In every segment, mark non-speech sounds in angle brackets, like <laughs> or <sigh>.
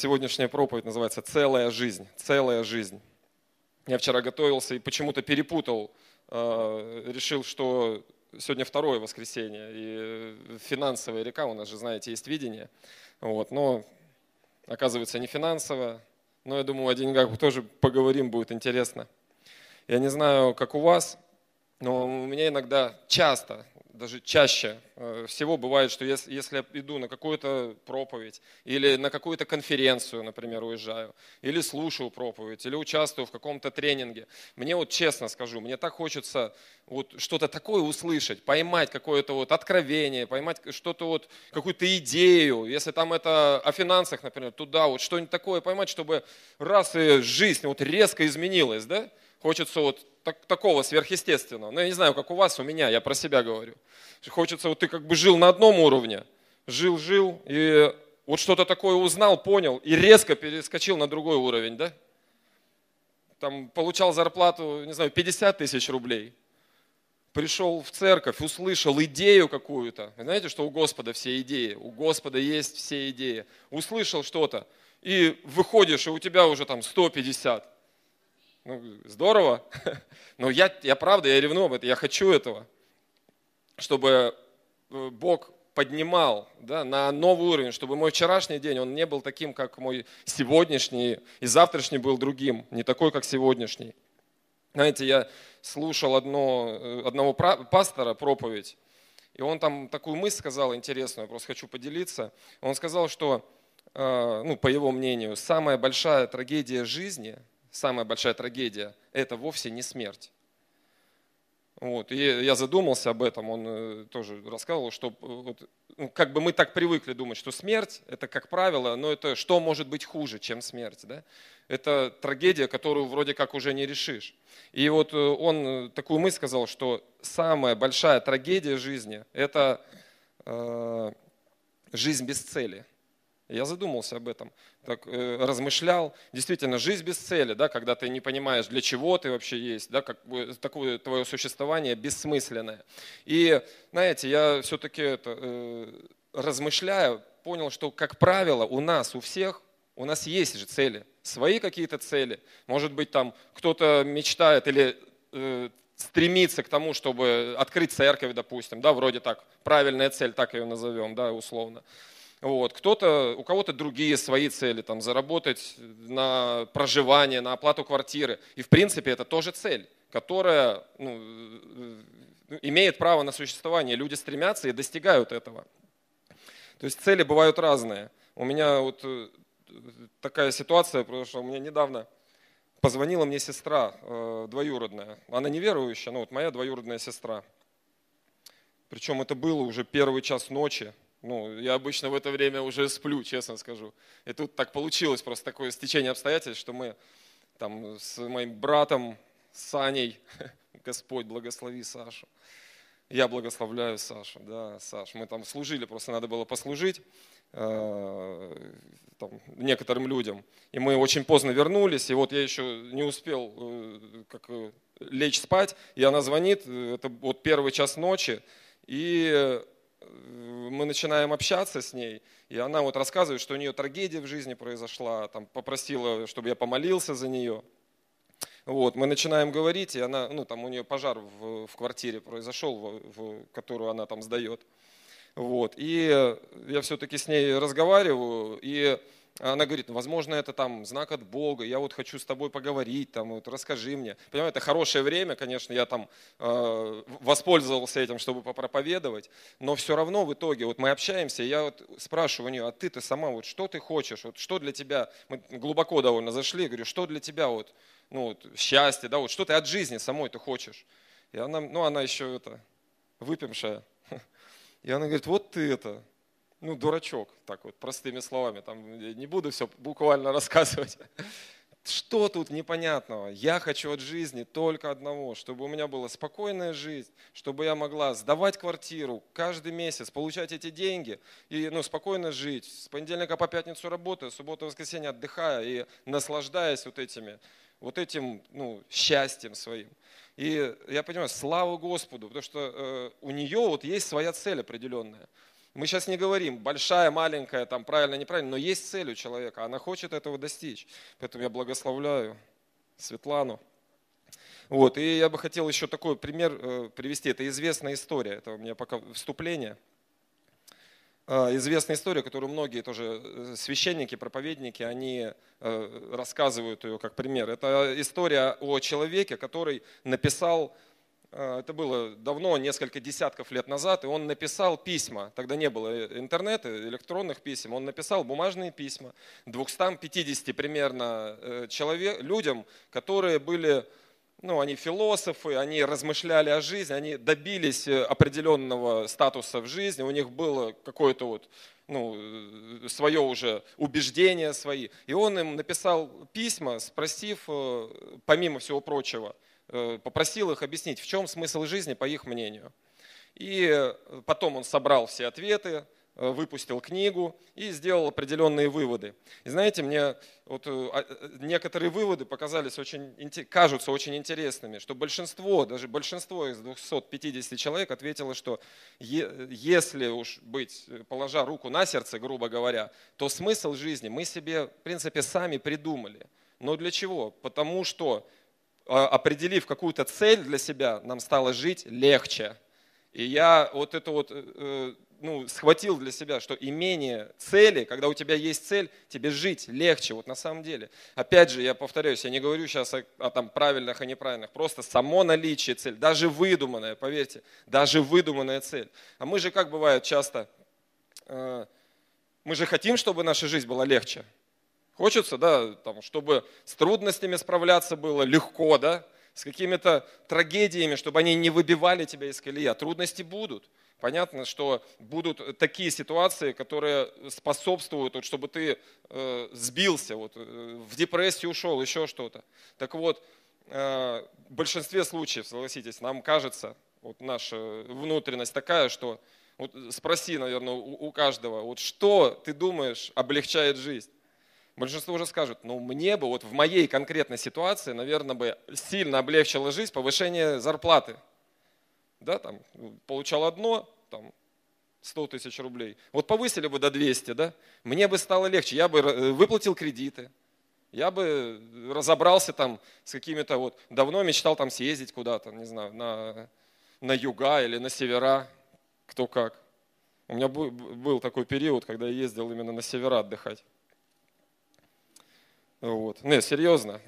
Сегодняшняя проповедь называется «Целая жизнь». Целая жизнь. Я вчера готовился и почему-то перепутал, э, решил, что сегодня второе воскресенье, и финансовая река, у нас же, знаете, есть видение. Вот, но оказывается не финансовая, но я думаю, о деньгах тоже поговорим, будет интересно. Я не знаю, как у вас, но у меня иногда часто даже чаще э, всего бывает, что если, если я иду на какую-то проповедь или на какую-то конференцию, например, уезжаю, или слушаю проповедь, или участвую в каком-то тренинге, мне вот честно скажу, мне так хочется вот что-то такое услышать, поймать какое-то вот откровение, поймать что-то вот, какую-то идею, если там это о финансах, например, туда вот что-нибудь такое поймать, чтобы раз и жизнь вот резко изменилась, да, хочется вот так, такого сверхъестественного. Ну, я не знаю, как у вас, у меня, я про себя говорю. Хочется, вот ты как бы жил на одном уровне, жил, жил, и вот что-то такое узнал, понял, и резко перескочил на другой уровень, да? Там получал зарплату, не знаю, 50 тысяч рублей. Пришел в церковь, услышал идею какую-то. Знаете, что у Господа все идеи? У Господа есть все идеи. Услышал что-то, и выходишь, и у тебя уже там 150 ну, здорово. <laughs> Но я, я правда, я ревную об этом, я хочу этого. Чтобы э, Бог поднимал да, на новый уровень, чтобы мой вчерашний день, он не был таким, как мой сегодняшний, и завтрашний был другим, не такой, как сегодняшний. Знаете, я слушал одно, э, одного пастора проповедь, и он там такую мысль сказал интересную, просто хочу поделиться. Он сказал, что, э, ну, по его мнению, самая большая трагедия жизни – самая большая трагедия – это вовсе не смерть. Вот. И я задумался об этом, он э, тоже рассказывал, что э, вот, ну, как бы мы так привыкли думать, что смерть – это, как правило, но это что может быть хуже, чем смерть? Да? Это трагедия, которую вроде как уже не решишь. И вот э, он такую мысль сказал, что самая большая трагедия жизни – это э, жизнь без цели – я задумался об этом, так, э, размышлял. Действительно, жизнь без цели, да, когда ты не понимаешь, для чего ты вообще есть, да, как такое твое существование бессмысленное. И, знаете, я все-таки это, э, размышляя, понял, что, как правило, у нас, у всех, у нас есть же цели, свои какие-то цели. Может быть, там кто-то мечтает или э, стремится к тому, чтобы открыть церковь, допустим, да, вроде так, правильная цель, так ее назовем, да, условно. Вот. Кто-то, у кого-то другие свои цели, там, заработать на проживание, на оплату квартиры. И в принципе это тоже цель, которая ну, э, имеет право на существование. Люди стремятся и достигают этого. То есть цели бывают разные. У меня вот э, такая ситуация, потому что у меня недавно позвонила мне сестра э, двоюродная. Она неверующая, но вот моя двоюродная сестра. Причем это было уже первый час ночи. Ну, я обычно в это время уже сплю, честно скажу. И тут так получилось просто такое стечение обстоятельств, что мы там с моим братом Саней, <laughs> Господь благослови Сашу, я благословляю Сашу, да, Саш, мы там служили, просто надо было послужить э, там, некоторым людям. И мы очень поздно вернулись, и вот я еще не успел э, как, э, лечь спать, и она звонит, это вот первый час ночи, и мы начинаем общаться с ней, и она вот рассказывает, что у нее трагедия в жизни произошла, там попросила, чтобы я помолился за нее. Вот, мы начинаем говорить, и она, ну, там у нее пожар в, в квартире произошел, в, в, которую она там сдает. Вот, и я все-таки с ней разговариваю, и она говорит, ну, возможно, это там знак от Бога, я вот хочу с тобой поговорить, там, вот, расскажи мне. Понимаете, это хорошее время, конечно, я там э, воспользовался этим, чтобы попроповедовать, но все равно в итоге, вот мы общаемся, я вот спрашиваю у нее, а ты-то сама, вот что ты хочешь, вот что для тебя, мы глубоко довольно зашли, говорю, что для тебя вот, ну, вот, счастье, да, вот что ты от жизни самой ты хочешь. И она, ну, она еще это, выпившая, <laughs> и она говорит, вот ты это, ну, дурачок, так вот, простыми словами, там не буду все буквально <laughs> рассказывать. Что тут непонятного? Я хочу от жизни только одного, чтобы у меня была спокойная жизнь, чтобы я могла сдавать квартиру каждый месяц, получать эти деньги и ну, спокойно жить. С понедельника по пятницу работая, субботу, воскресенье отдыхая и наслаждаясь вот этими, вот этим ну, счастьем своим. И я понимаю, слава Господу, потому что э, у нее вот есть своя цель определенная. Мы сейчас не говорим, большая, маленькая, там, правильно, неправильно, но есть цель у человека, она хочет этого достичь. Поэтому я благословляю Светлану. Вот, и я бы хотел еще такой пример э, привести. Это известная история, это у меня пока вступление. Э, известная история, которую многие тоже э, священники, проповедники, они рассказывают ее как пример. Это история о человеке, который написал это было давно, несколько десятков лет назад, и он написал письма. Тогда не было интернета, электронных писем. Он написал бумажные письма 250 примерно э, человек, людям, которые были, ну, они философы, они размышляли о жизни, они добились э, определенного статуса в жизни, у них было какое-то вот ну, э, свое уже убеждение свои. И он им написал письма, спросив, помимо всего прочего, Э, попросил их объяснить, в чем смысл жизни, по их мнению. И э, потом он собрал все ответы, э, выпустил книгу и сделал определенные выводы. И знаете, мне вот а, некоторые выводы показались очень, кажутся очень интересными, что большинство, даже большинство из 250 человек ответило, что если уж быть, положа руку на сердце, грубо говоря, то смысл жизни мы себе, в принципе, сами придумали. Но для чего? Потому что определив какую-то цель для себя, нам стало жить легче. И я вот это вот э, э, ну, схватил для себя, что имение цели, когда у тебя есть цель, тебе жить легче, вот на самом деле. Опять же, я повторяюсь, я не говорю сейчас о, о там, правильных и неправильных, просто само наличие цели, даже выдуманная, поверьте, даже выдуманная цель. А мы же, как бывает часто, э, мы же хотим, чтобы наша жизнь была легче. Хочется, да, там, чтобы с трудностями справляться было легко, да, с какими-то трагедиями, чтобы они не выбивали тебя из колеи. А трудности будут. Понятно, что будут такие ситуации, которые способствуют, вот, чтобы ты э, сбился, вот, э, в депрессию ушел, еще что-то. Так вот, э, в большинстве случаев, согласитесь, нам кажется, вот наша внутренность такая, что вот спроси, наверное, у, у каждого, вот что ты думаешь облегчает жизнь? Большинство уже скажут, ну мне бы вот в моей конкретной ситуации, наверное, бы сильно облегчило жизнь повышение зарплаты. Да, там, получал одно, там, 100 тысяч рублей. Вот повысили бы до 200, да, мне бы стало легче, я бы э, выплатил кредиты, я бы разобрался там с какими-то вот, давно мечтал там съездить куда-то, не знаю, на, на юга или на севера, кто как. У меня был такой период, когда я ездил именно на севера отдыхать. Вот. Не, серьезно.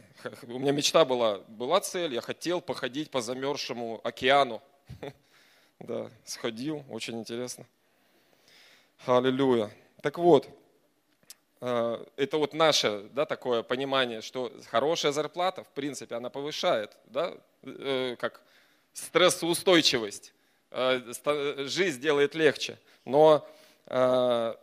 У меня мечта была, была цель, я хотел походить по замерзшему океану. <laughs> Да, сходил, очень интересно. Аллилуйя. Так вот, э, это вот наше да, такое понимание, что хорошая зарплата, в принципе, она повышает, да, э, как стрессоустойчивость. Э, жизнь делает легче. Но то,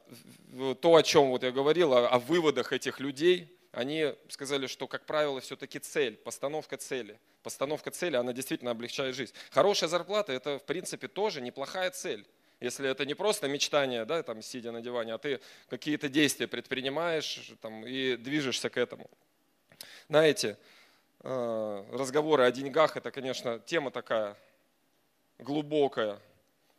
о чем вот я говорил, о выводах этих людей, они сказали, что, как правило, все-таки цель, постановка цели. Постановка цели, она действительно облегчает жизнь. Хорошая зарплата – это, в принципе, тоже неплохая цель. Если это не просто мечтание, да, там, сидя на диване, а ты какие-то действия предпринимаешь там, и движешься к этому. Знаете, э, разговоры о деньгах – это, конечно, тема такая глубокая.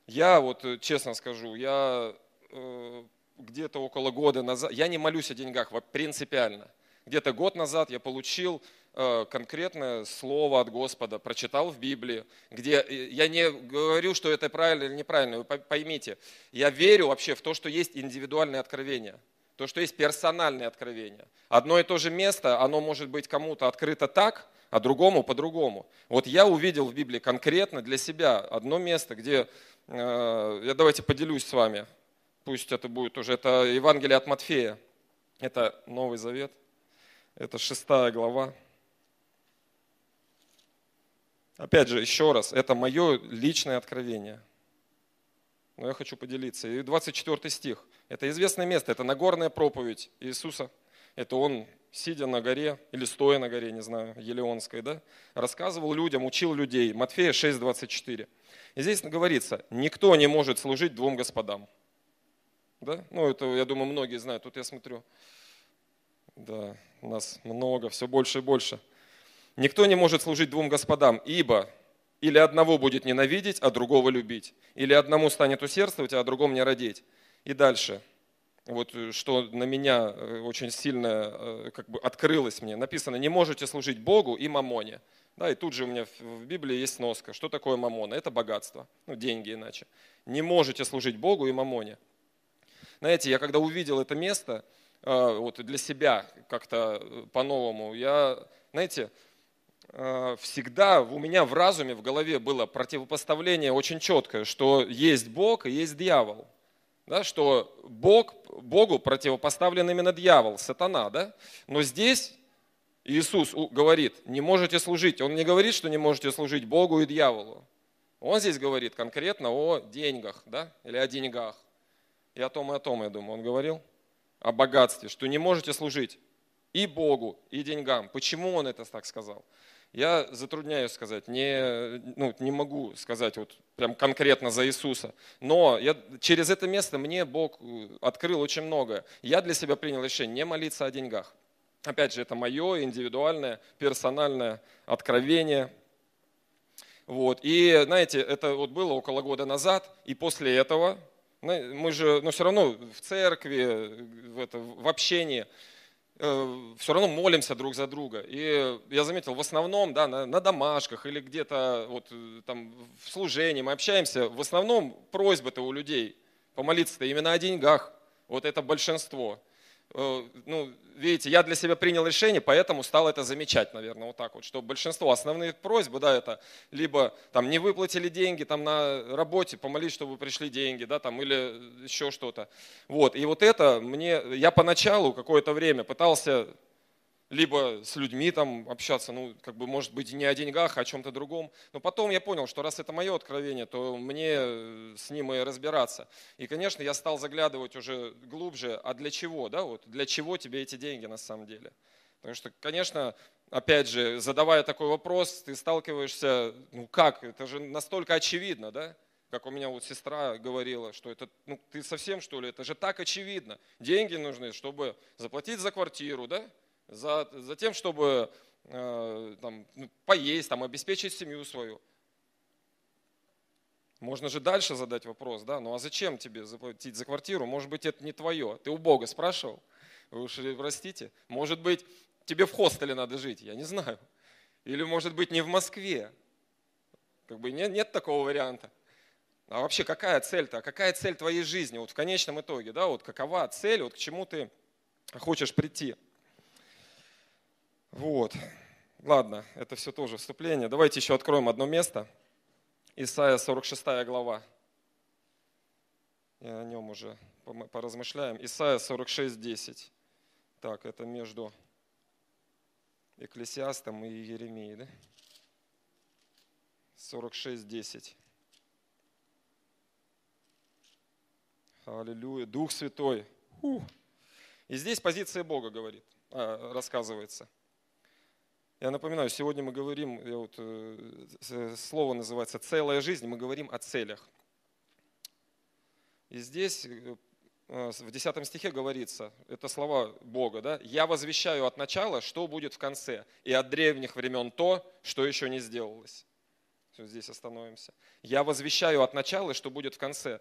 Я вот, э, честно скажу, я э, где-то около года назад, я не молюсь о деньгах принципиально где-то год назад я получил э, конкретное слово от Господа, прочитал в Библии, где э, я не говорю, что это правильно или неправильно, вы поймите, я верю вообще в то, что есть индивидуальные откровения, то, что есть персональные откровения. Одно и то же место, оно может быть кому-то открыто так, а другому по-другому. Вот я увидел в Библии конкретно для себя одно место, где, э, я давайте поделюсь с вами, пусть это будет уже, это Евангелие от Матфея, это Новый Завет – это шестая глава. Опять же, еще раз, это мое личное откровение. Но я хочу поделиться. И 24 стих. Это известное место, это Нагорная проповедь Иисуса. Это он, сидя на горе, или стоя на горе, не знаю, Елеонской, да, рассказывал людям, учил людей. Матфея 6:24. И здесь говорится, никто не может служить двум господам. Да? Ну, это, я думаю, многие знают. Тут я смотрю, да, нас много, все больше и больше. Никто не может служить двум господам, ибо или одного будет ненавидеть, а другого любить, или одному станет усердствовать, а другому не родить. И дальше, вот что на меня очень сильно как бы открылось мне, написано, не можете служить Богу и мамоне. Да, и тут же у меня в Библии есть сноска. Что такое мамона? Это богатство, ну деньги иначе. Не можете служить Богу и мамоне. Знаете, я когда увидел это место, вот для себя как-то по-новому, я, знаете, Э, всегда у меня в разуме, в голове было противопоставление очень четкое, что есть Бог и есть дьявол. Да, что Бог, Богу противопоставлен именно дьявол, сатана. Да? Но здесь Иисус говорит, не можете служить. Он не говорит, что не можете служить Богу и дьяволу. Он здесь говорит конкретно о деньгах да? или о деньгах. И о том, и о том, я думаю, он говорил. О богатстве, что не можете служить и Богу, и деньгам. Почему он это так сказал? Я затрудняюсь сказать, не, ну, не могу сказать вот прям конкретно за Иисуса. Но я, через это место мне Бог э, открыл очень многое. Я для себя принял решение не молиться о деньгах. Опять же, это мое индивидуальное, персональное откровение. Вот. И, знаете, это вот было около года назад, и после этого, мы же, но ну, все равно в церкви, в, это, в общении, Э, все равно молимся друг за друга. И я заметил, в основном да, на, на домашках или где-то вот, э, там, в служении мы общаемся, в основном просьбы-то у людей помолиться-то именно о деньгах. Вот это большинство. Э, ну, видите, я для себя принял решение, поэтому стал это замечать, наверное, вот так вот, что большинство основных просьбы, да, это либо там не выплатили деньги там на работе, помолись, чтобы пришли деньги, да, там, или еще что-то. Вот, и вот это мне, я поначалу какое-то время пытался либо с людьми там общаться, ну, как бы, может быть, не о деньгах, а о чем-то другом. Но потом я понял, что раз это мое откровение, то мне э, с ним и разбираться. И, конечно, я стал заглядывать уже глубже, а для чего, да, вот, для чего тебе эти деньги на самом деле? Потому что, конечно, опять же, задавая такой вопрос, ты сталкиваешься, ну как, это же настолько очевидно, да? Как у меня вот сестра говорила, что это, ну ты совсем что ли, это же так очевидно. Деньги нужны, чтобы заплатить за квартиру, да? За, за тем, чтобы э, там, ну, поесть, там, обеспечить семью свою. Можно же дальше задать вопрос, да, ну а зачем тебе заплатить за квартиру? Может быть, это не твое. Ты у Бога спрашивал? Вы уж простите. Может быть, тебе в хостеле надо жить, я не знаю. Или, может быть, не в Москве. Как бы нет, нет такого варианта. А вообще, какая цель-то? Какая цель твоей жизни? Вот в конечном итоге, да, вот какова цель, вот к чему ты хочешь прийти? Вот. Ладно, это все тоже вступление. Давайте еще откроем одно место. Исайя 46 глава. И о нем уже поразмышляем. Исайя 46, 10. Так, это между Экклесиастом и Еремией, да? 46, 10. Аллилуйя. Дух Святой. Фух. И здесь позиция Бога говорит, а, рассказывается. Я напоминаю, сегодня мы говорим, вот, э, слово называется «целая жизнь», мы говорим о целях. И здесь э, в 10 стихе говорится, это слова Бога, да, «Я возвещаю от начала, что будет в конце, и от древних времен то, что еще не сделалось». Все, здесь остановимся. «Я возвещаю от начала, что будет в конце».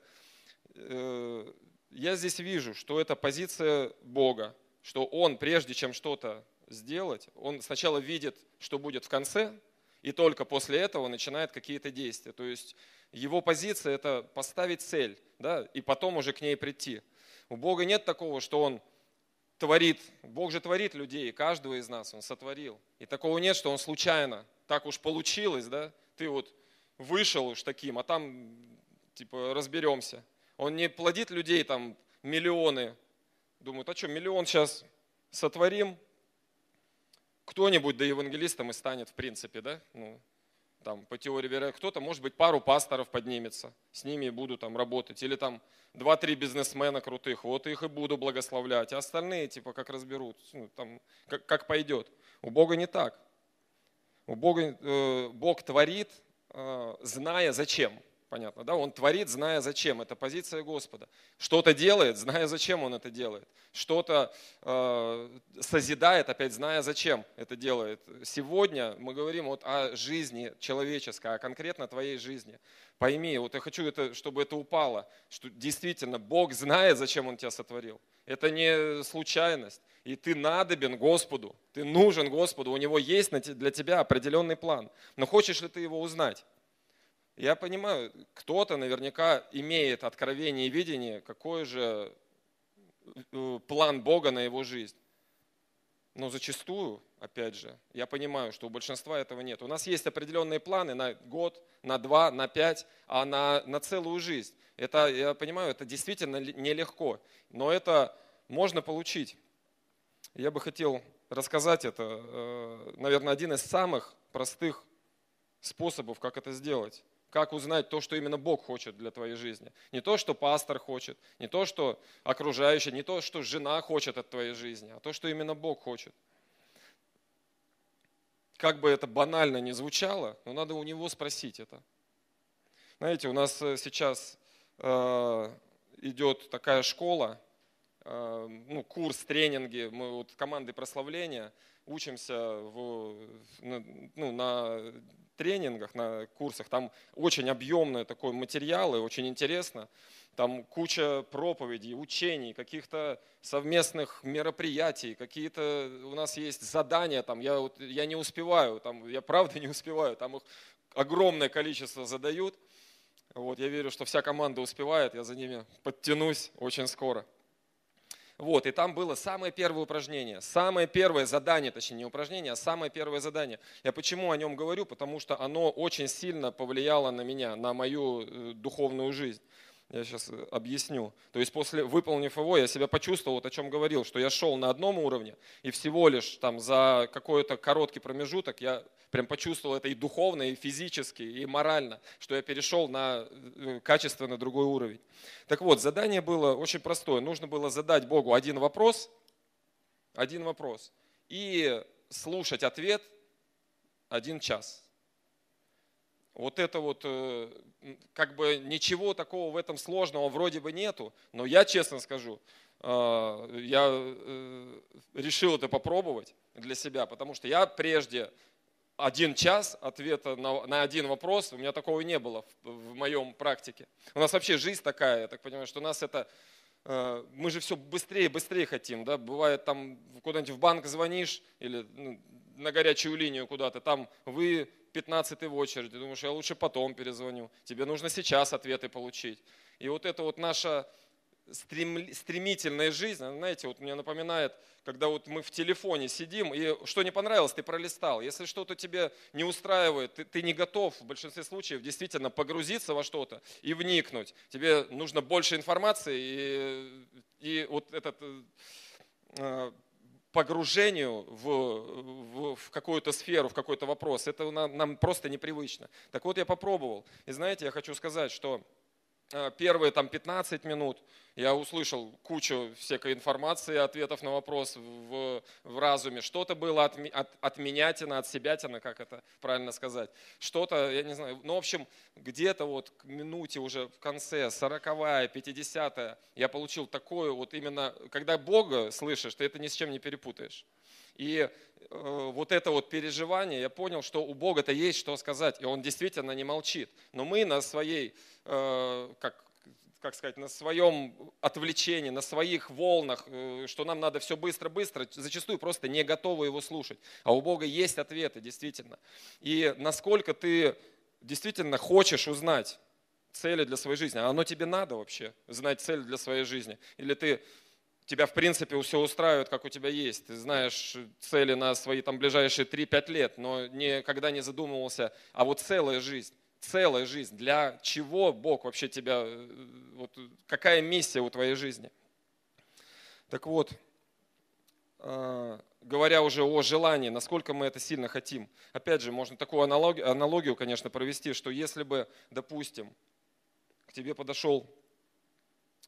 Э, я здесь вижу, что это позиция Бога, что Он, прежде чем что-то сделать, он сначала видит, что будет в конце, и только после этого начинает какие-то действия. То есть его позиция – это поставить цель, да, и потом уже к ней прийти. У Бога нет такого, что Он творит, Бог же творит людей, каждого из нас Он сотворил. И такого нет, что Он случайно, так уж получилось, да, ты вот вышел уж таким, а там типа разберемся. Он не плодит людей там миллионы, думают, а что, миллион сейчас сотворим, кто-нибудь да евангелистом и станет, в принципе, да? Ну, там, по теории вероятности, кто-то, может быть, пару пасторов поднимется, с ними буду там работать. Или там два-три бизнесмена крутых, вот их и буду благословлять. А остальные, типа, как разберут, ну, там, как, как пойдет. У Бога не так. У Бога, э, Бог творит, э, зная зачем. Понятно, да? Он творит, зная зачем. Это позиция Господа. Что-то делает, зная зачем он это делает. Что-то э, созидает, опять зная зачем это делает. Сегодня мы говорим вот о жизни человеческой, а конкретно твоей жизни. Пойми, вот я хочу, это, чтобы это упало, что действительно Бог знает, зачем Он тебя сотворил. Это не случайность. И ты надобен Господу, ты нужен Господу, у Него есть для тебя определенный план. Но хочешь ли ты его узнать? Я понимаю, кто-то наверняка имеет откровение и видение, какой же э, план Бога на его жизнь. Но зачастую, опять же, я понимаю, что у большинства этого нет. У нас есть определенные планы на год, на два, на пять, а на, на целую жизнь. Это, я понимаю, это действительно нелегко, но это можно получить. Я бы хотел рассказать это, э, наверное, один из самых простых способов, как это сделать. Как узнать то, что именно Бог хочет для твоей жизни. Не то, что пастор хочет, не то, что окружающие, не то, что жена хочет от твоей жизни, а то, что именно Бог хочет. Как бы это банально ни звучало, но надо у него спросить это. Знаете, у нас э, сейчас э, идет такая школа, э, ну, курс, тренинги, мы вот командой прославления учимся в, ну, на тренингах, на курсах, там очень объемные такой материалы, очень интересно. Там куча проповедей, учений, каких-то совместных мероприятий, какие-то у нас есть задания, там, я, я не успеваю, там, я правда не успеваю, там их огромное количество задают. Вот, я верю, что вся команда успевает, я за ними подтянусь очень скоро. Вот, и там было самое первое упражнение, самое первое задание, точнее не упражнение, а самое первое задание. Я почему о нем говорю? Потому что оно очень сильно повлияло на меня, на мою э, духовную жизнь. Я сейчас э, объясню. То есть после выполнив его, я себя почувствовал, вот о чем говорил, что я шел на одном уровне, и всего лишь там за какой-то короткий промежуток я прям почувствовал это и духовно, и физически, и морально, что я перешел на э, качественно другой уровень. Так вот, задание было очень простое. Нужно было задать Богу один вопрос, один вопрос, и слушать ответ один час. Вот это вот, э, как бы ничего такого в этом сложного вроде бы нету, но я честно скажу, э, я э, решил это попробовать для себя, потому что я прежде один час ответа на, на один вопрос, у меня такого не было в, в моем практике. У нас вообще жизнь такая, я так понимаю, что у нас это, мы же все быстрее быстрее хотим, да, бывает там куда-нибудь в банк звонишь или ну, на горячую линию куда-то, там вы 15 в очереди, думаешь, я лучше потом перезвоню. Тебе нужно сейчас ответы получить. И вот это вот наша стремительная жизнь, знаете, вот мне напоминает, когда вот мы в телефоне сидим, и что не понравилось, ты пролистал. Если что-то тебе не устраивает, ты, ты не готов в большинстве случаев действительно погрузиться во что-то и вникнуть. Тебе нужно больше информации, и, и вот этот э, погружению в, в, в какую-то сферу, в какой-то вопрос. Это нам, нам просто непривычно. Так вот, я попробовал. И знаете, я хочу сказать, что первые там 15 минут я услышал кучу всякой информации, ответов на вопрос в, в разуме. Что-то было от, от, от менятина, от себятина, как это правильно сказать. Что-то, я не знаю, ну, в общем, где-то вот к минуте уже в конце, 40-я, 50 я получил такое вот именно, когда Бога слышишь, ты это ни с чем не перепутаешь. И э, вот это вот переживание, я понял, что у Бога-то есть что сказать, и Он действительно не молчит. Но мы на своей, э, как, как сказать, на своем отвлечении, на своих волнах, э, что нам надо все быстро-быстро, зачастую просто не готовы его слушать. А у Бога есть ответы, действительно. И насколько ты действительно хочешь узнать цели для своей жизни, а оно тебе надо вообще, знать цель для своей жизни? Или ты тебя в принципе все устраивает, как у тебя есть. Ты знаешь цели на свои там ближайшие 3-5 лет, но никогда не задумывался, а вот целая жизнь, целая жизнь, для чего Бог вообще тебя, э, вот, какая миссия у твоей жизни. Так вот, э, говоря уже о желании, насколько мы это сильно хотим. Опять же, можно такую аналогию, аналогию, конечно, провести, что если бы, допустим, к тебе подошел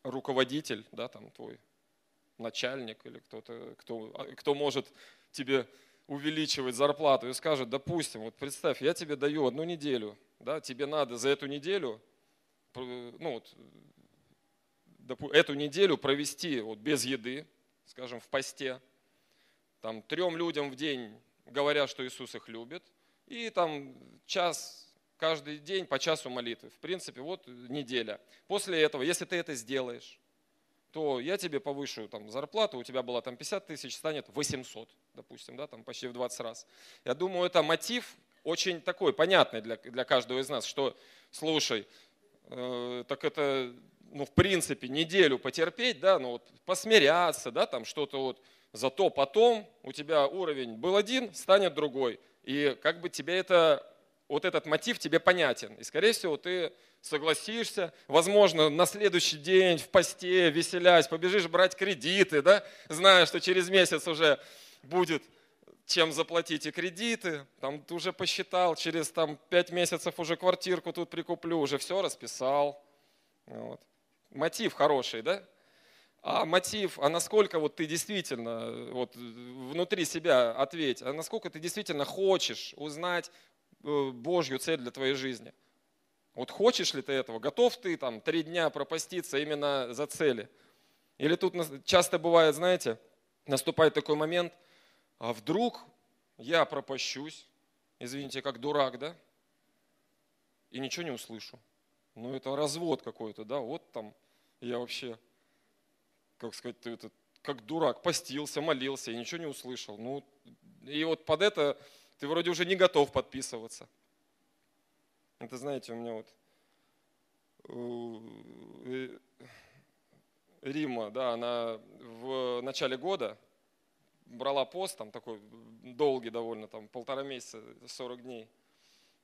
руководитель, да, там твой начальник или кто-то, кто, а, кто может тебе увеличивать зарплату и скажет, допустим, вот представь, я тебе даю одну неделю, да, тебе надо за эту неделю ну, вот, эту неделю провести вот без еды, скажем, в посте, там трем людям в день говорят, что Иисус их любит, и там час каждый день по часу молитвы. В принципе, вот неделя. После этого, если ты это сделаешь, то я тебе повышу там, зарплату, у тебя была там 50 тысяч, станет 800, допустим, да, там почти в 20 раз. Я думаю, это мотив очень такой, понятный для, для каждого из нас, что, слушай, э, так это, ну, в принципе, неделю потерпеть, да, ну, вот, посмиряться, да, там что-то вот, зато потом у тебя уровень был один, станет другой. И как бы тебе это, вот этот мотив тебе понятен. И, скорее всего, ты согласишься, возможно, на следующий день в посте, веселясь, побежишь брать кредиты, да, зная, что через месяц уже будет чем заплатить и кредиты, там ты уже посчитал, через там, 5 месяцев уже квартирку тут прикуплю, уже все расписал. Вот. Мотив хороший, да? А мотив, а насколько вот ты действительно вот, внутри себя ответь, а насколько ты действительно хочешь узнать Божью цель для твоей жизни – вот хочешь ли ты этого? Готов ты там три дня пропаститься именно за цели? Или тут часто бывает, знаете, наступает такой момент, а вдруг я пропащусь, извините, как дурак, да, и ничего не услышу. Ну, это развод какой-то, да, вот там я вообще, как сказать, это, как дурак, постился, молился и ничего не услышал. Ну, и вот под это ты вроде уже не готов подписываться. Это, знаете, у меня вот э, Рима, да, она в начале года брала пост, там такой долгий довольно, там полтора месяца, 40 дней.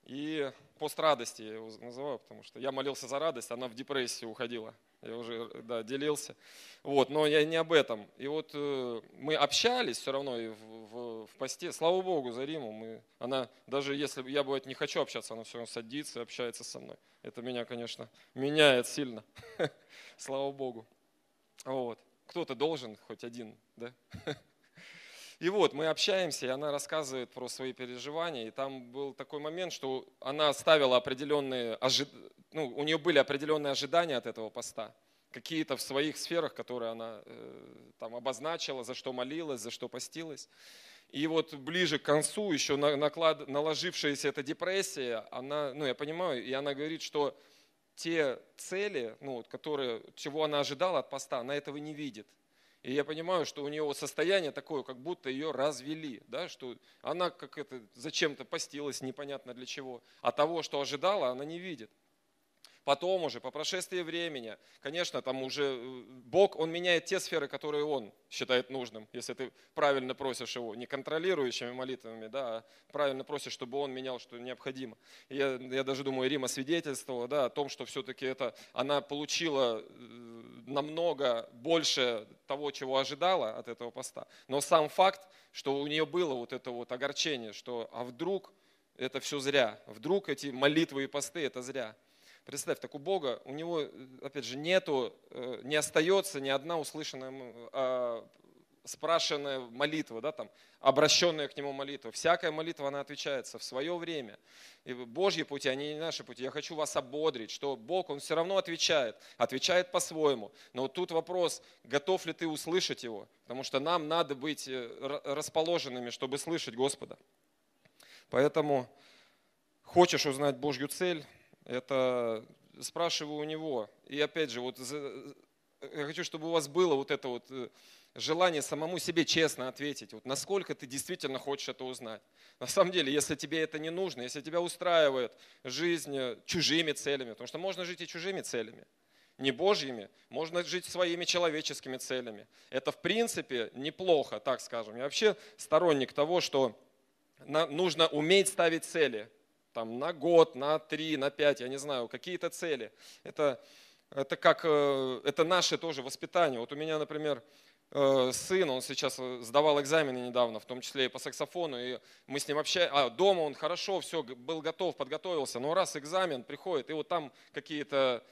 И пост радости я его называю, потому что я молился за радость, она в депрессию уходила. Я уже да, делился. Вот, но я не об этом. И вот э, мы общались все равно и в, в, в посте. Слава Богу за Риму. Мы, она, даже если я бывает не хочу общаться, она все равно садится и общается со мной. Это меня, конечно, меняет сильно. <laughs> Слава Богу. Вот. Кто-то должен, хоть один, да? <laughs> И вот мы общаемся, и она рассказывает про свои переживания, и там был такой момент, что она ставила определенные, ожи... ну, у нее были определенные ожидания от этого поста, какие-то в своих сферах, которые она э, там обозначила, за что молилась, за что постилась. И вот ближе к концу, еще наклад, наложившаяся эта депрессия, она, ну я понимаю, и она говорит, что те цели, ну, которые, чего она ожидала от поста, она этого не видит. И я понимаю, что у нее состояние такое, как будто ее развели, да, что она как это зачем-то постилась, непонятно для чего, а того, что ожидала, она не видит. Потом уже, по прошествии времени, конечно, там уже э, Бог, Он меняет те сферы, которые Он считает нужным, если ты правильно просишь Его, не контролирующими молитвами, да, а правильно просишь, чтобы Он менял, что необходимо. Я, я даже думаю, Рима свидетельствовала да, о том, что все-таки это, она получила э, намного больше того, чего ожидала от этого поста. Но сам факт, что у нее было вот это вот огорчение, что а вдруг это все зря, вдруг эти молитвы и посты это зря. Представь, так у Бога, у него, опять же, нету, э, не остается ни одна услышанная, спрашенная молитва, да, там, обращенная к Нему молитва. Всякая молитва, она отвечается в свое время. И Божьи пути, они не наши пути. Я хочу вас ободрить, что Бог, Он все равно отвечает, отвечает по-своему. Но вот тут вопрос, готов ли ты услышать Его? Потому что нам надо быть э, расположенными, чтобы слышать Господа. Поэтому хочешь узнать Божью цель, это спрашиваю у него. И опять же, вот я хочу, чтобы у вас было вот это вот э, желание самому себе честно ответить, вот насколько ты действительно хочешь это узнать. На самом деле, если тебе это не нужно, если тебя устраивает жизнь э, чужими целями, потому что можно жить и чужими целями, не Божьими, можно жить своими человеческими целями. Это в принципе неплохо, так скажем. Я вообще сторонник того, что нужно уметь ставить цели там, на год, на три, на пять, я не знаю, какие-то цели. Это, это как, э, это наше тоже воспитание. Вот у меня, например, сын, он сейчас э, сдавал экзамены недавно, в том числе и по саксофону, и мы с ним общаемся, а дома он хорошо, все, был готов, подготовился, но раз экзамен приходит, и вот там какие-то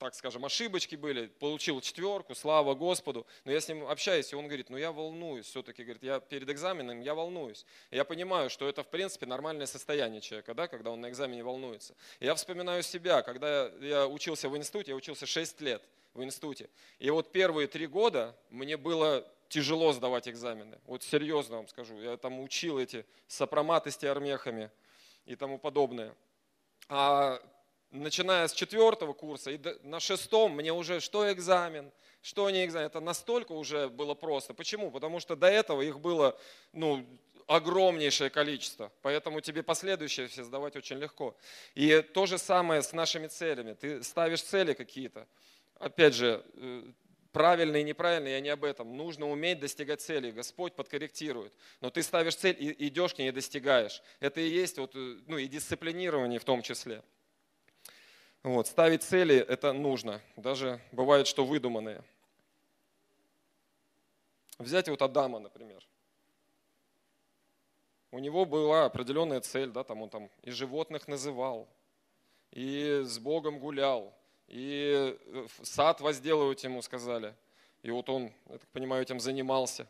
так скажем, ошибочки были, получил четверку, слава Господу, но я с ним общаюсь, и он говорит, ну я волнуюсь все-таки, говорит, я перед экзаменом, я волнуюсь. И я понимаю, что это, в принципе, нормальное состояние человека, да, когда он на экзамене волнуется. И я вспоминаю себя, когда я учился в институте, я учился 6 лет в институте, и вот первые три года мне было тяжело сдавать экзамены, вот серьезно вам скажу, я там учил эти сопроматы с теормехами и тому подобное. А начиная с четвертого курса и на шестом мне уже что экзамен, что не экзамен, это настолько уже было просто. Почему? Потому что до этого их было ну, огромнейшее количество, поэтому тебе последующие все сдавать очень легко. И то же самое с нашими целями. Ты ставишь цели какие-то, опять же, э, правильные и неправильные, я не об этом. Нужно уметь достигать цели. Господь подкорректирует. Но ты ставишь цель и идешь к ней и достигаешь. Это и есть вот, э, ну, и дисциплинирование в том числе. Вот, ставить цели – это нужно. Даже бывает, что выдуманные. Взять вот Адама, например. У него была определенная цель, да, там он там и животных называл, и с Богом гулял, и э, сад возделывать ему сказали. И вот он, я так понимаю, этим занимался.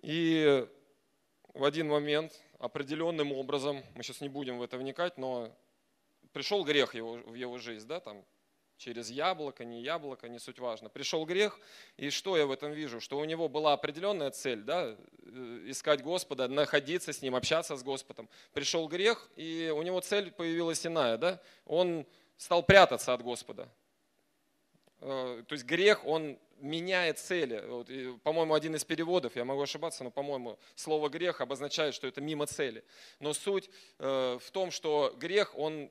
И в один момент определенным образом, мы сейчас не будем в это вникать, но пришел грех его, в его жизнь, да, там, через яблоко, не яблоко, не суть важно. Пришел грех, и что я в этом вижу? Что у него была определенная цель, да, э, искать Господа, находиться с Ним, общаться с Господом. Пришел грех, и у него цель появилась иная, да, он стал прятаться от Господа. Э, то есть грех, он меняет цели. Вот, по-моему, один из переводов, я могу ошибаться, но, по-моему, слово грех обозначает, что это мимо цели. Но суть э, в том, что грех, он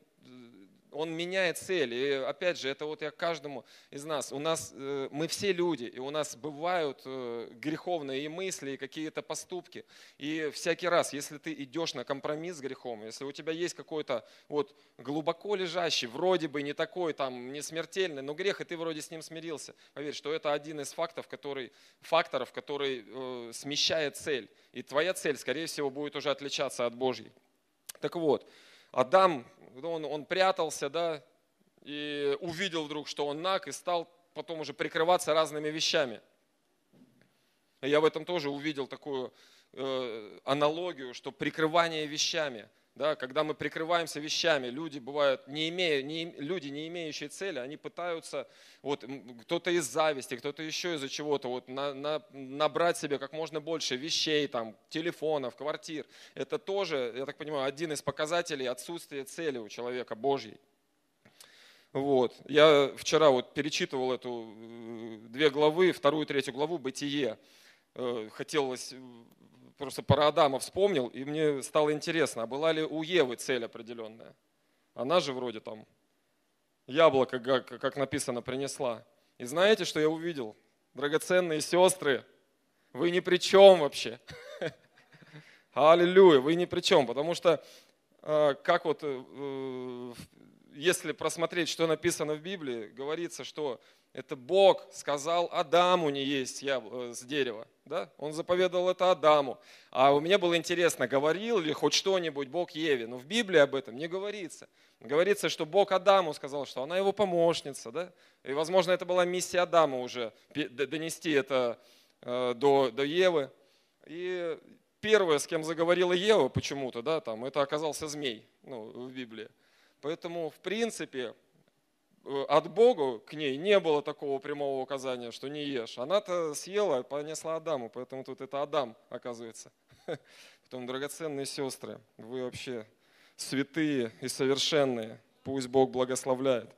он меняет цель. И опять же, это вот я каждому из нас. У нас, э, мы все люди, и у нас бывают э, греховные и мысли, и какие-то поступки. И всякий раз, если ты идешь на компромисс с грехом, если у тебя есть какой-то вот глубоко лежащий, вроде бы не такой, там, не смертельный, но грех, и ты вроде с ним смирился, поверь, что это один из фактов, который, факторов, который э, смещает цель. И твоя цель, скорее всего, будет уже отличаться от Божьей. Так вот, Адам, он, он прятался, да, и увидел вдруг, что он наг, и стал потом уже прикрываться разными вещами. Я в этом тоже увидел такую э, аналогию, что прикрывание вещами – да, когда мы прикрываемся вещами, люди бывают, не имея, не, люди, не имеющие цели, они пытаются, вот, кто-то из зависти, кто-то еще из-за чего-то, вот, на, на, набрать себе как можно больше вещей, там, телефонов, квартир. Это тоже, я так понимаю, один из показателей отсутствия цели у человека Божьей. Вот. Я вчера вот перечитывал эту э, две главы, вторую и третью главу «Бытие». Э, хотелось просто про Адама вспомнил, и мне стало интересно, а была ли у Евы цель определенная? Она же вроде там яблоко, как, как написано, принесла. И знаете, что я увидел? Драгоценные сестры, вы ни при чем вообще. <laughs> Аллилуйя, вы ни при чем, потому что э, как вот, э, если просмотреть, что написано в Библии, говорится, что это Бог сказал Адаму не есть э, с дерева. Да? Он заповедовал это Адаму. А у меня было интересно, говорил ли хоть что-нибудь Бог Еве. Но в Библии об этом не говорится. Говорится, что Бог Адаму сказал, что она его помощница. Да? И, возможно, это была миссия Адама уже, донести это э, до, до Евы. И первое, с кем заговорила Ева почему-то, да, там, это оказался змей ну, в Библии. Поэтому, в принципе, Э, от Бога к ней не было такого прямого указания, что не ешь. Она-то съела, понесла Адаму, поэтому тут это Адам, оказывается. <laughs> Потом, драгоценные сестры, вы вообще святые и совершенные. Пусть Бог благословляет.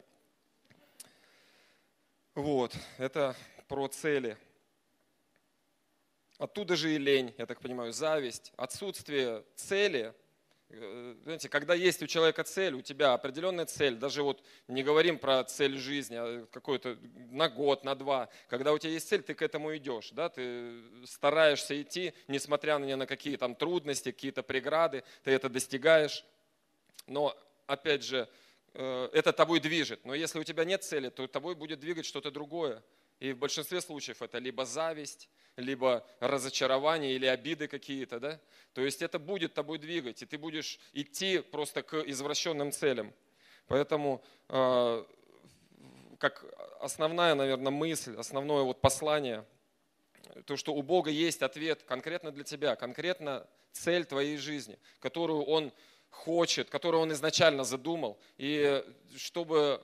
Вот, это про цели. Оттуда же и лень, я так понимаю, зависть, отсутствие цели – знаете, когда есть у человека цель, у тебя определенная цель, даже вот не говорим про цель жизни, а какой-то на год, на два, когда у тебя есть цель, ты к этому идешь, да, ты стараешься идти, несмотря ни на какие там трудности, какие-то преграды, ты это достигаешь, но опять же, э, это тобой движет, но если у тебя нет цели, то тобой будет двигать что-то другое, и в большинстве случаев это либо зависть, либо разочарование или обиды какие-то, да? То есть это будет тобой двигать, и ты будешь идти просто к извращенным целям. Поэтому, э, как основная, наверное, мысль, основное вот послание, то, что у Бога есть ответ конкретно для тебя, конкретно цель твоей жизни, которую Он хочет, которую Он изначально задумал. И чтобы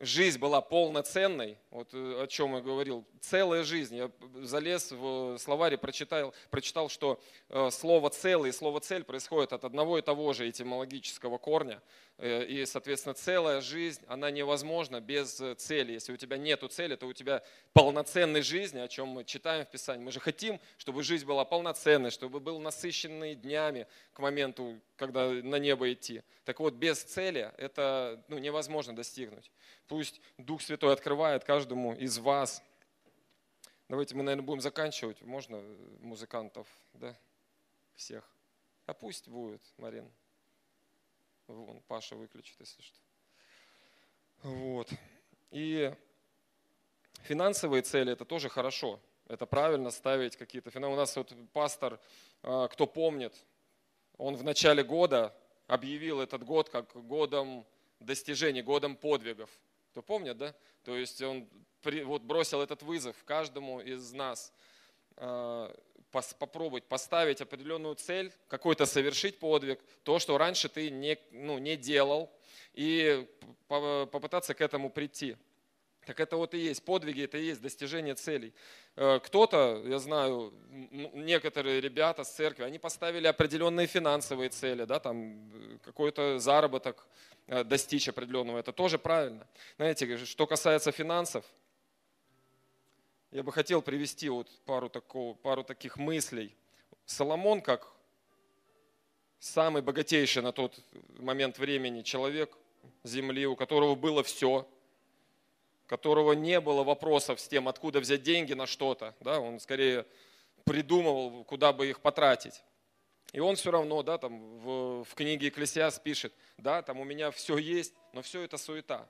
жизнь была полноценной, вот э, о чем я говорил, целая жизнь. Я залез в словаре, прочитал, прочитал, что э, слово «целый» и слово «цель» происходит от одного и того же этимологического корня. Э, и, соответственно, целая жизнь, она невозможна без цели. Если у тебя нет цели, то у тебя полноценной жизни, о чем мы читаем в Писании. Мы же хотим, чтобы жизнь была полноценной, чтобы был насыщенный днями к моменту, когда на небо идти. Так вот, без цели это ну, невозможно достигнуть. Пусть Дух Святой открывает каждому из вас. Давайте мы, наверное, будем заканчивать. Можно музыкантов, да? Всех. А пусть будет, Марин. Вон, Паша выключит, если что. Вот. И финансовые цели – это тоже хорошо. Это правильно ставить какие-то финансовые. У нас вот пастор, а, кто помнит, он в начале года объявил этот год как годом достижений, годом подвигов. Кто помнит, да? То есть он вот бросил этот вызов каждому из нас а, попробовать поставить определенную цель, какой-то совершить подвиг, то, что раньше ты не, ну, не делал, и попытаться к этому прийти. Так это вот и есть подвиги, это и есть достижение целей. Э, кто-то, я знаю, некоторые ребята с церкви, они поставили определенные финансовые цели, да, там э, какой-то заработок э, достичь определенного, это тоже правильно. Знаете, что касается финансов, я бы хотел привести вот пару, такого, пару таких мыслей. Соломон, как самый богатейший на тот момент времени человек земли, у которого было все, которого не было вопросов с тем, откуда взять деньги на что-то, да, он скорее придумывал, куда бы их потратить. И он все равно, да, там в, в книге Екклесиас пишет, да, там у меня все есть, но все это суета.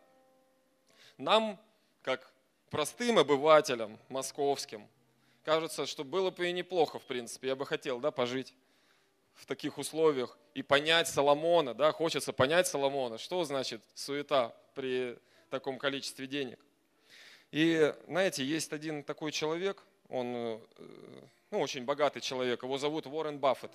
Нам, как простым обывателям московским, кажется, что было бы и неплохо, в принципе. Я бы хотел да, пожить в таких условиях и понять Соломона. Да, хочется понять Соломона, что значит суета при таком количестве денег. И, знаете, есть один такой человек, он э, ну, очень богатый человек, его зовут Уоррен Баффет.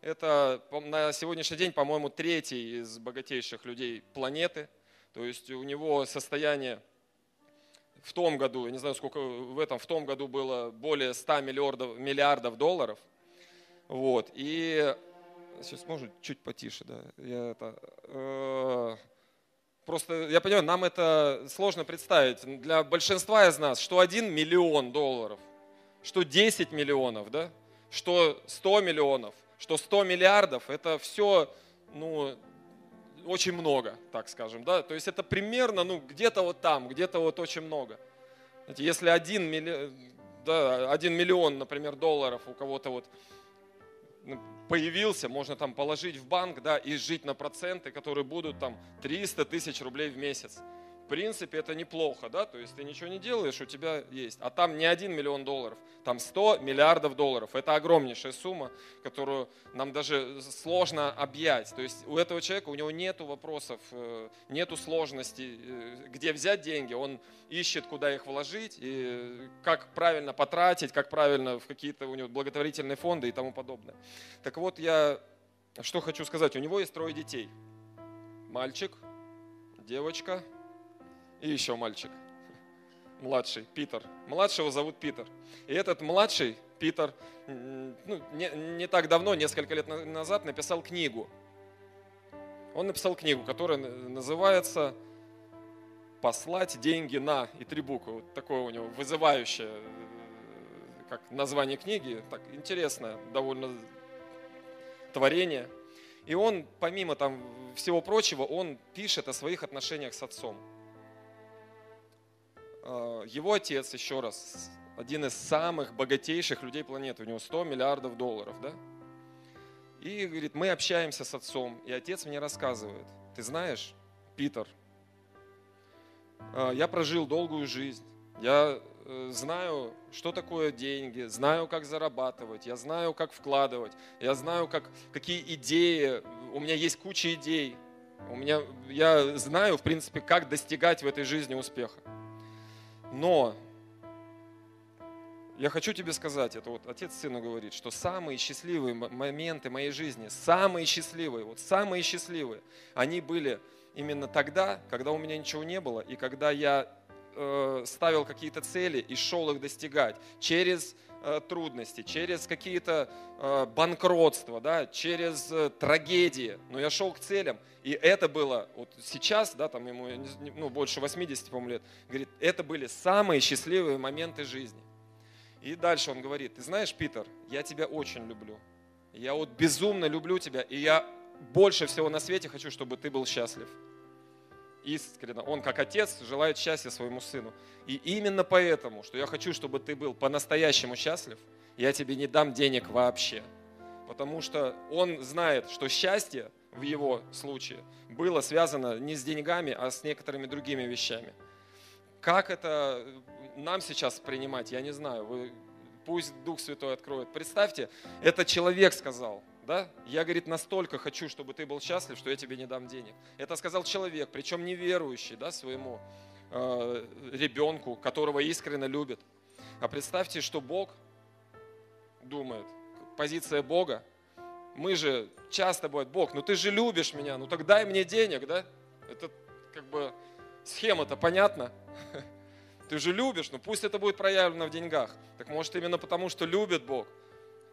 Это на сегодняшний день, по-моему, третий из богатейших людей планеты. То есть у него состояние в том году, я не знаю, сколько в этом, в том году было более 100 миллиардов, миллиардов долларов. Вот. И сейчас можно чуть потише, да. Я это, э, просто, я понимаю, нам это сложно представить. Для большинства из нас, что 1 миллион долларов, что 10 миллионов, да, что 100 миллионов, что 100 миллиардов, это все, ну, очень много, так скажем, да, то есть это примерно, ну, где-то вот там, где-то вот очень много. Знаете, если один миллион, да, один миллион, например, долларов у кого-то вот ну, появился, можно там положить в банк, да, и жить на проценты, которые будут там 300 тысяч рублей в месяц принципе, это неплохо, да, то есть ты ничего не делаешь, у тебя есть. А там не один миллион долларов, там 100 миллиардов долларов. Это огромнейшая сумма, которую нам даже сложно объять. То есть у этого человека, у него нету вопросов, э, нету сложностей, э, где взять деньги. Он ищет, куда их вложить, и как правильно потратить, как правильно в какие-то у него благотворительные фонды и тому подобное. Так вот, я что хочу сказать. У него есть трое детей. Мальчик, девочка – и еще мальчик, младший, Питер. Младшего зовут Питер. И этот младший, Питер, ну, не, не так давно, несколько лет назад, написал книгу. Он написал книгу, которая называется «Послать деньги на» и три буквы. Вот такое у него вызывающее э, как название книги, так интересное довольно творение. И он, помимо там всего прочего, он пишет о своих отношениях с отцом. А, его отец, еще раз, один из самых богатейших людей планеты, у него 100 миллиардов долларов, да? И говорит, мы общаемся с отцом, и отец мне рассказывает, ты знаешь, Питер, а, я прожил долгую жизнь, я э, знаю, что такое деньги, знаю, как зарабатывать, я знаю, как вкладывать, я знаю, как, какие идеи, у меня есть куча идей, у меня, я знаю, в принципе, как достигать в этой жизни успеха. Но я хочу тебе сказать, это вот отец сыну говорит, что самые счастливые моменты моей жизни, самые счастливые, вот самые счастливые, они были именно тогда, когда у меня ничего не было, и когда я э, ставил какие-то цели и шел их достигать через э, трудности, через какие-то э, банкротства, да, через э, трагедии. Но я шел к целям, и это было, вот сейчас, да, там ему ну, больше 80, по-моему, лет, говорит, это были самые счастливые моменты жизни. И дальше он говорит, ты знаешь, Питер, я тебя очень люблю. Я вот безумно люблю тебя, и я больше всего на свете хочу, чтобы ты был счастлив. Искренне. Он, как отец, желает счастья своему сыну. И именно поэтому, что я хочу, чтобы ты был по-настоящему счастлив, я тебе не дам денег вообще. Потому что он знает, что счастье в его случае было связано не с деньгами, а с некоторыми другими вещами. Как это нам сейчас принимать, я не знаю. Вы, пусть Дух Святой откроет. Представьте, это человек сказал, да? Я, говорит, настолько хочу, чтобы ты был счастлив, что я тебе не дам денег. Это сказал человек, причем неверующий, да, своему э, ребенку, которого искренне любит. А представьте, что Бог думает, позиция Бога. Мы же часто бывает, Бог, ну ты же любишь меня, ну так дай мне денег, да? Это как бы схема-то понятна. <laughs> Ты же любишь, но пусть это будет проявлено в деньгах. Так может именно потому, что любит Бог.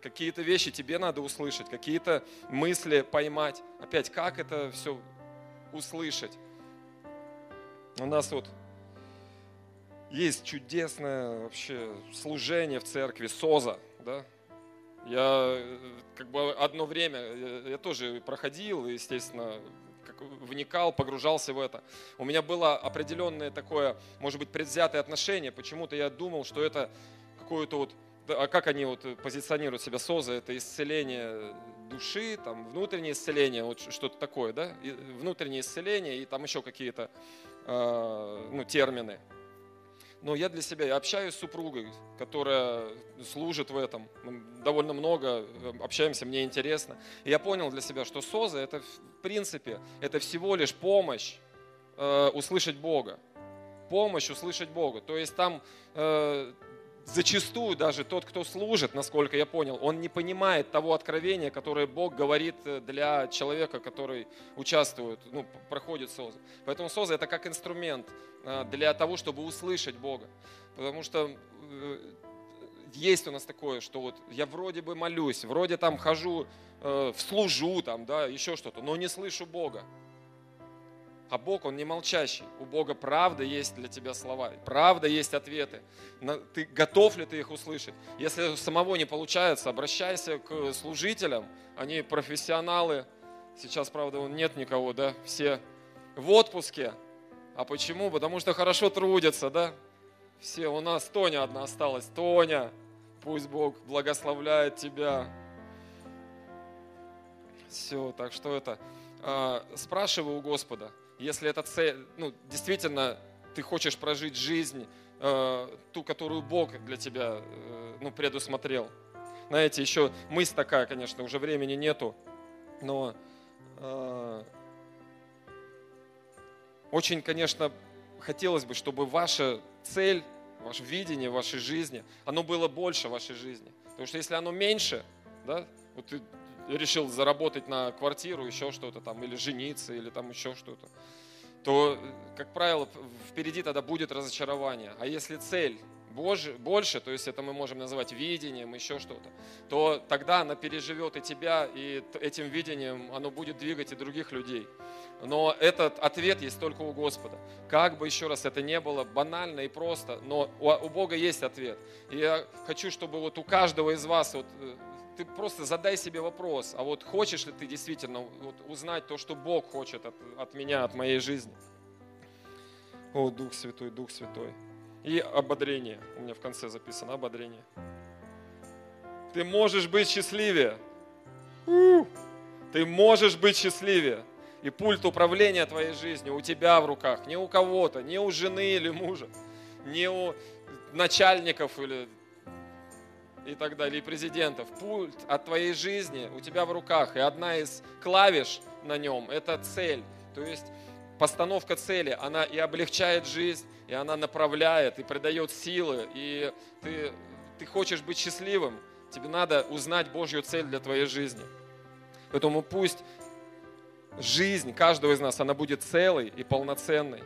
Какие-то вещи тебе надо услышать, какие-то мысли поймать. Опять, как это все услышать? У нас вот есть чудесное вообще служение в церкви, СОЗа, да? Я как бы одно время, я, я тоже проходил, естественно, как вникал, погружался в это. У меня было определенное такое, может быть, предвзятое отношение. Почему-то я думал, что это какое-то вот а как они вот позиционируют себя СОЗа, это исцеление души, там, внутреннее исцеление, вот что-то такое, да, и внутреннее исцеление и там еще какие-то э, ну, термины. Но я для себя я общаюсь с супругой, которая служит в этом. Довольно много э, общаемся, мне интересно. И я понял для себя, что СОЗа это в принципе, это всего лишь помощь э, услышать Бога. Помощь услышать Бога. То есть там э, зачастую даже тот, кто служит, насколько я понял, он не понимает того откровения, которое Бог говорит э, для человека, который участвует, ну, проходит СОЗа. Поэтому СОЗа это как инструмент Э, для того, чтобы услышать Бога. Потому что э, есть у нас такое, что вот я вроде бы молюсь, вроде там хожу, служу там, да, еще что-то, но не слышу Бога. А Бог, Он не молчащий. У Бога правда есть для тебя слова, правда есть ответы. Ты готов ли ты их услышать? Если самого не получается, обращайся к служителям, они профессионалы. Сейчас, правда, нет никого, да, все в отпуске, а почему? Потому что хорошо трудятся, да? Все, у нас Тоня одна осталась. Тоня, пусть Бог благословляет тебя. Все, так что это. А, спрашивай у Господа, если это цель, ну, действительно, ты хочешь прожить жизнь, э, ту, которую Бог для тебя э, ну, предусмотрел. Знаете, еще мысль такая, конечно, уже времени нету, но э, очень, конечно, хотелось бы, чтобы ваша цель, ваше видение вашей жизни, оно было больше вашей жизни. Потому что если оно меньше, да, вот ты решил заработать на квартиру, еще что-то там, или жениться, или там еще что-то, то, как правило, впереди тогда будет разочарование. А если цель больше, то есть это мы можем называть видением, еще что-то, то тогда она переживет и тебя, и этим видением оно будет двигать и других людей. Но этот ответ есть только у Господа. Как бы еще раз это не было банально и просто, но у Бога есть ответ. И я хочу, чтобы вот у каждого из вас вот э, ты просто задай себе вопрос, а вот хочешь ли ты действительно вот узнать то, что Бог хочет от, от меня, от моей жизни? О, Дух Святой, Дух Святой. И ободрение. У меня в конце записано ободрение. Ты можешь быть счастливее. Ты можешь быть счастливее. И пульт управления твоей жизнью у тебя в руках, не у кого-то, не у жены или мужа, не у начальников или и так далее, и президентов. Пульт от твоей жизни у тебя в руках. И одна из клавиш на нем – это цель. То есть постановка цели, она и облегчает жизнь, и она направляет, и придает силы, и ты, ты хочешь быть счастливым, тебе надо узнать Божью цель для твоей жизни. Поэтому пусть жизнь каждого из нас, она будет целой и полноценной.